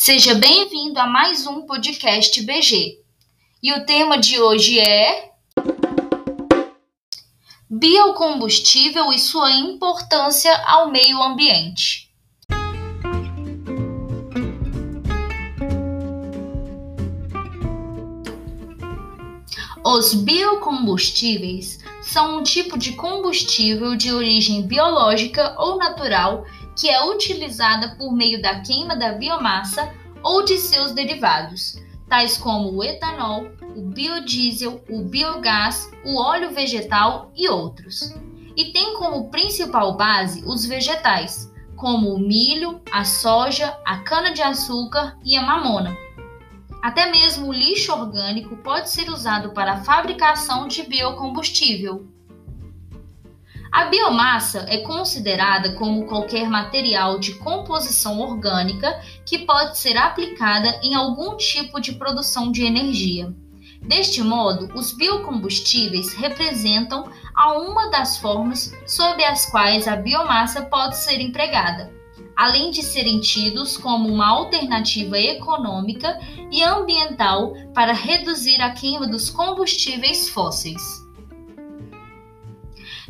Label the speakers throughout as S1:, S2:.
S1: Seja bem-vindo a mais um podcast BG. E o tema de hoje é Biocombustível e sua importância ao meio ambiente. Os biocombustíveis são um tipo de combustível de origem biológica ou natural que é utilizada por meio da queima da biomassa ou de seus derivados, tais como o etanol, o biodiesel, o biogás, o óleo vegetal e outros. E tem como principal base os vegetais, como o milho, a soja, a cana-de-açúcar e a mamona. Até mesmo o lixo orgânico pode ser usado para a fabricação de biocombustível. A biomassa é considerada como qualquer material de composição orgânica que pode ser aplicada em algum tipo de produção de energia. Deste modo, os biocombustíveis representam a uma das formas sob as quais a biomassa pode ser empregada, além de serem tidos como uma alternativa econômica e ambiental para reduzir a queima dos combustíveis fósseis.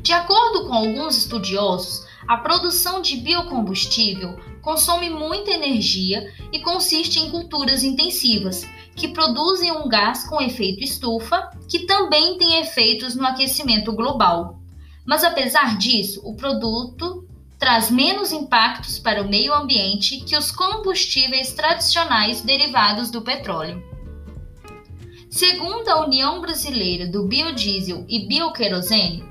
S1: De acordo com alguns estudiosos, a produção de biocombustível consome muita energia e consiste em culturas intensivas, que produzem um gás com efeito estufa, que também tem efeitos no aquecimento global. Mas apesar disso, o produto traz menos impactos para o meio ambiente que os combustíveis tradicionais derivados do petróleo. Segundo a União Brasileira do Biodiesel e Bioquerosene,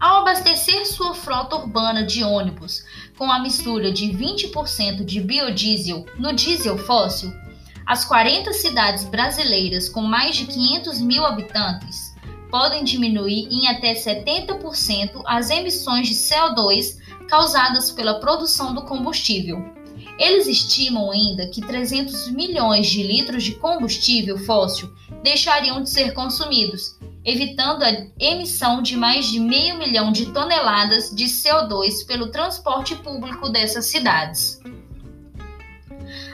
S1: ao abastecer sua frota urbana de ônibus com a mistura de 20% de biodiesel no diesel fóssil, as 40 cidades brasileiras com mais de 500 mil habitantes podem diminuir em até 70% as emissões de CO2 causadas pela produção do combustível. Eles estimam ainda que 300 milhões de litros de combustível fóssil deixariam de ser consumidos evitando a emissão de mais de meio milhão de toneladas de CO2 pelo transporte público dessas cidades.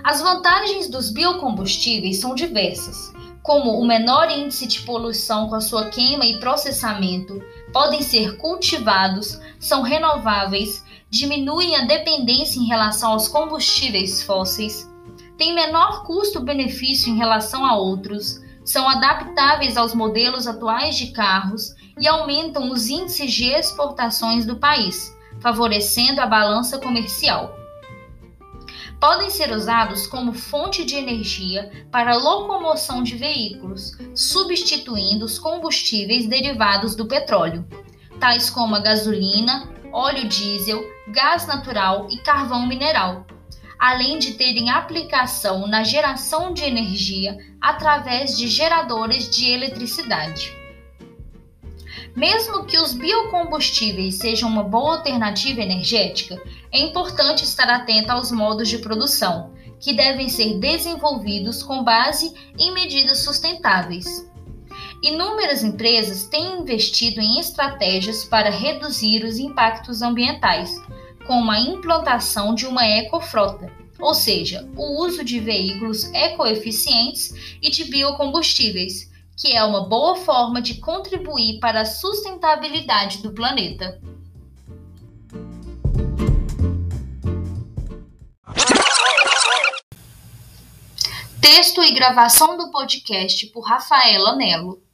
S1: As vantagens dos biocombustíveis são diversas, como o menor índice de poluição com a sua queima e processamento, podem ser cultivados, são renováveis, diminuem a dependência em relação aos combustíveis fósseis, têm menor custo-benefício em relação a outros, são adaptáveis aos modelos atuais de carros e aumentam os índices de exportações do país, favorecendo a balança comercial. Podem ser usados como fonte de energia para locomoção de veículos, substituindo os combustíveis derivados do petróleo, tais como a gasolina, óleo diesel, gás natural e carvão mineral, além de terem aplicação na geração de energia através de geradores de eletricidade. Mesmo que os biocombustíveis sejam uma boa alternativa energética, é importante estar atento aos modos de produção, que devem ser desenvolvidos com base em medidas sustentáveis. Inúmeras empresas têm investido em estratégias para reduzir os impactos ambientais, como a implantação de uma ecofrota, ou seja, o uso de veículos ecoeficientes e de biocombustíveis, que é uma boa forma de contribuir para a sustentabilidade do planeta. Texto e gravação do podcast por Rafaela Nelo.